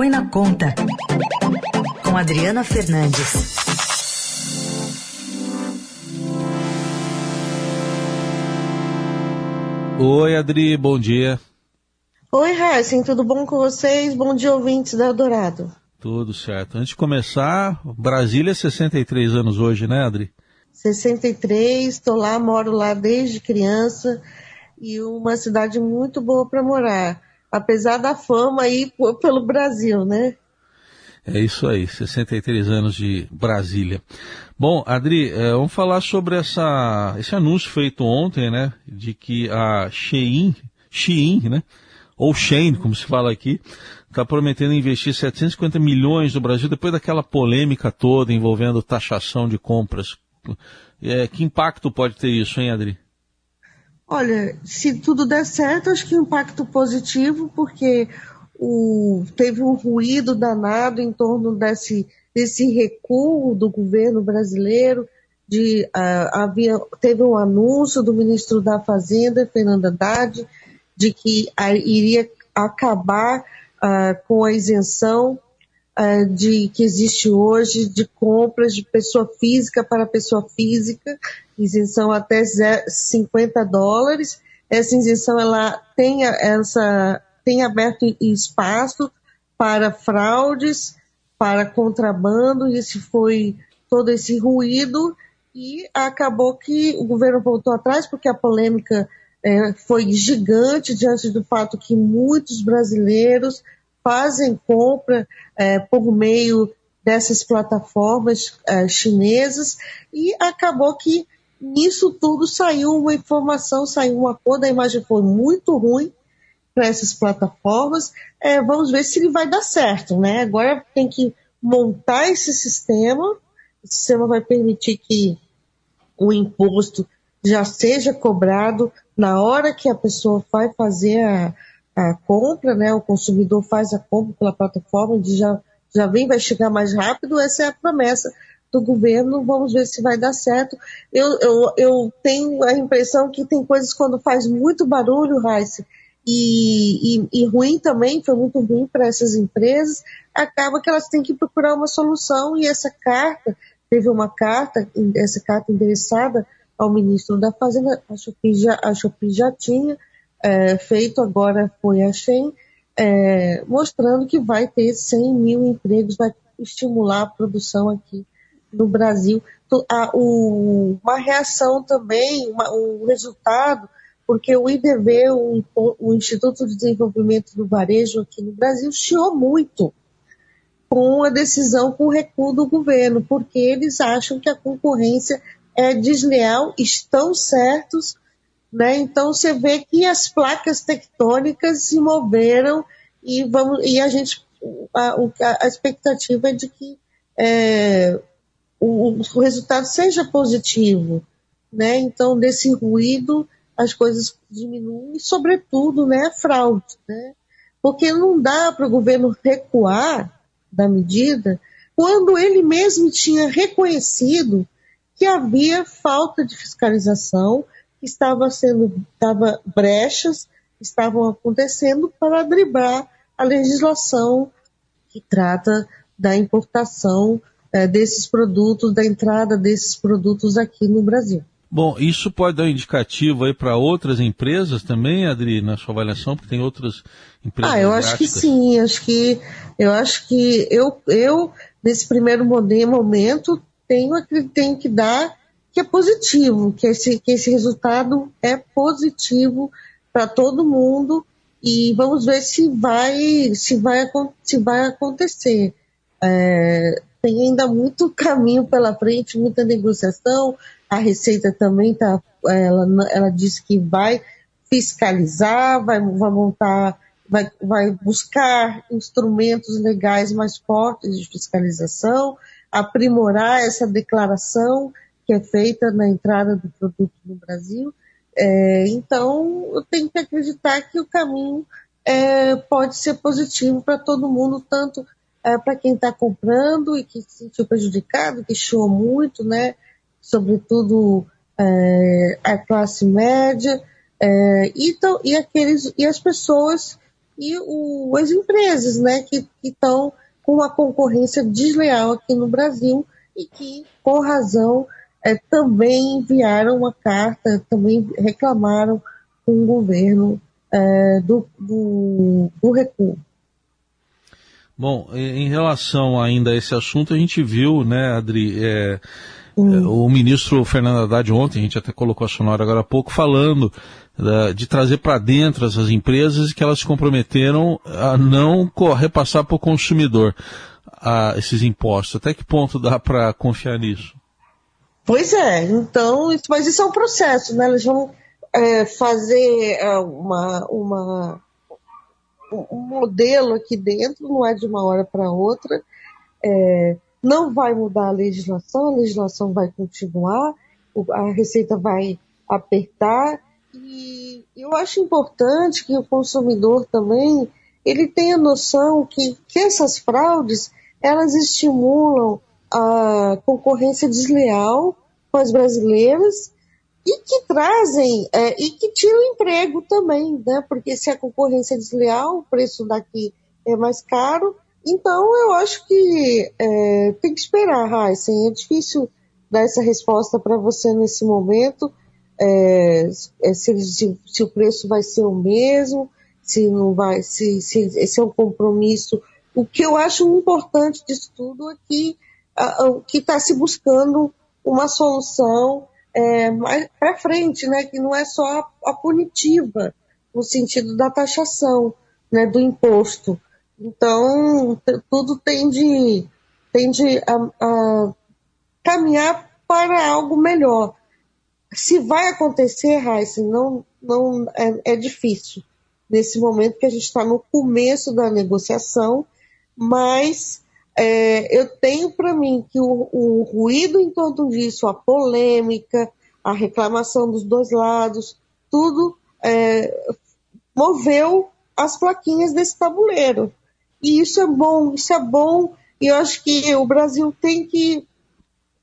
Põe na Conta, com Adriana Fernandes. Oi, Adri, bom dia. Oi, Heisen, tudo bom com vocês? Bom dia, ouvintes da Eldorado. Tudo certo. Antes de começar, Brasília 63 anos hoje, né, Adri? 63, estou lá, moro lá desde criança e uma cidade muito boa para morar, apesar da fama aí pelo Brasil, né? É isso aí, 63 anos de Brasília. Bom, Adri, é, vamos falar sobre essa, esse anúncio feito ontem, né, de que a Shein, Shein, né, ou Shein, como se fala aqui, está prometendo investir 750 milhões no Brasil depois daquela polêmica toda envolvendo taxação de compras. É, que impacto pode ter isso, hein, Adri? Olha, se tudo der certo, acho que impacto positivo, porque o, teve um ruído danado em torno desse, desse recuo do governo brasileiro. De, uh, havia, teve um anúncio do ministro da Fazenda, Fernando Haddad, de que uh, iria acabar uh, com a isenção de que existe hoje de compras de pessoa física para pessoa física, isenção até 50 dólares. Essa isenção ela tem essa tem aberto espaço para fraudes, para contrabando, e esse foi todo esse ruído, e acabou que o governo voltou atrás, porque a polêmica é, foi gigante diante do fato que muitos brasileiros fazem compra é, por meio dessas plataformas é, chinesas, e acabou que nisso tudo saiu uma informação, saiu uma cor, a imagem foi muito ruim, para essas plataformas. É, vamos ver se ele vai dar certo, né? Agora tem que montar esse sistema. O sistema vai permitir que o imposto já seja cobrado na hora que a pessoa vai fazer a, a compra, né? O consumidor faz a compra pela plataforma, de já, já vem, vai chegar mais rápido. Essa é a promessa do governo. Vamos ver se vai dar certo. Eu, eu, eu tenho a impressão que tem coisas quando faz muito barulho, Raíssa, e, e, e ruim também, foi muito ruim para essas empresas, acaba que elas têm que procurar uma solução e essa carta, teve uma carta, essa carta endereçada ao ministro da Fazenda, acho que já, acho que já tinha é, feito, agora foi a Shen, é, mostrando que vai ter 100 mil empregos, vai estimular a produção aqui no Brasil. Uma reação também, uma, o resultado porque o IDV, o Instituto de Desenvolvimento do Varejo aqui no Brasil, chiou muito com a decisão, com o recuo do governo, porque eles acham que a concorrência é desleal, estão certos, né? Então você vê que as placas tectônicas se moveram e vamos e a gente a, a expectativa é de que é, o, o resultado seja positivo, né? Então desse ruído as coisas diminuem e, sobretudo, né, a fraude, né? Porque não dá para o governo recuar da medida quando ele mesmo tinha reconhecido que havia falta de fiscalização, estava sendo, estava brechas estavam acontecendo para driblar a legislação que trata da importação é, desses produtos, da entrada desses produtos aqui no Brasil. Bom, isso pode dar um indicativo aí para outras empresas também, Adri, na sua avaliação, porque tem outras empresas. Ah, eu acho que sim, acho que eu acho que eu, eu nesse primeiro momento tenho, tenho que dar que é positivo, que esse, que esse resultado é positivo para todo mundo. E vamos ver se vai se vai se vai acontecer. É, tem ainda muito caminho pela frente, muita negociação, a Receita também tá, ela, ela disse que vai fiscalizar, vai, vai montar, vai, vai buscar instrumentos legais mais fortes de fiscalização, aprimorar essa declaração que é feita na entrada do produto no Brasil. É, então, eu tenho que acreditar que o caminho é, pode ser positivo para todo mundo, tanto é, para quem está comprando e que se sentiu prejudicado, que chiou muito, né? sobretudo é, a classe média, é, e, então, e, aqueles, e as pessoas e o, as empresas né, que estão com uma concorrência desleal aqui no Brasil e que, com razão, é, também enviaram uma carta, também reclamaram com o governo é, do, do, do recuo. Bom, em relação ainda a esse assunto, a gente viu, né, Adri, é, hum. o ministro Fernando Haddad ontem, a gente até colocou a sonora agora há pouco, falando da, de trazer para dentro essas empresas e que elas se comprometeram a não repassar para o consumidor a, esses impostos. Até que ponto dá para confiar nisso? Pois é, então, mas isso é um processo, né? Eles vão é, fazer é, uma, uma, um modelo aqui dentro, não é de uma hora para outra, é, não vai mudar a legislação, a legislação vai continuar, a Receita vai apertar, e eu acho importante que o consumidor também ele tenha noção que, que essas fraudes elas estimulam a concorrência desleal com as brasileiras e que trazem é, e que tiram emprego também, né? Porque se a concorrência é desleal, o preço daqui é mais caro. Então eu acho que é, tem que esperar, Heisen. É difícil dar essa resposta para você nesse momento. É, é, se, se, se, o preço vai ser o mesmo, se não vai, se, se esse é um compromisso. O que eu acho importante disso tudo é que que está se buscando uma solução é, para frente, né, que não é só a, a, punitiva, no sentido da taxação, né, do imposto. Então, tudo tende, tende a, a caminhar para algo melhor. Se vai acontecer, Raíssa, não, não é, é difícil. Nesse momento que a gente está no começo da negociação, mas é, eu tenho para mim que o, o, ruído em torno disso, a polêmica, a reclamação dos dois lados, tudo é, moveu as plaquinhas desse tabuleiro. E isso é bom, isso é bom, e eu acho que o Brasil tem que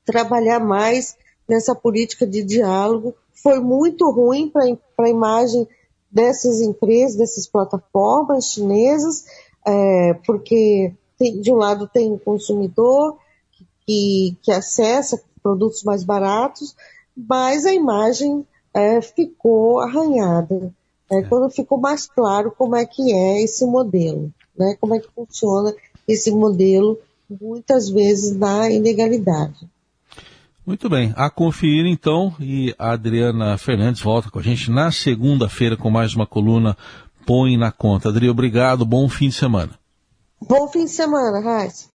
trabalhar mais nessa política de diálogo. Foi muito ruim para a imagem dessas empresas, dessas plataformas chinesas, é, porque tem, de um lado tem o consumidor que, que acessa produtos mais baratos, mas a imagem é, ficou arranhada. Né? É. Quando ficou mais claro como é que é esse modelo, né? como é que funciona esse modelo, muitas vezes na ilegalidade. Muito bem, a conferir então, e a Adriana Fernandes volta com a gente na segunda-feira com mais uma coluna Põe na Conta. Adri, obrigado, bom fim de semana. Bom fim de semana, Raíssa.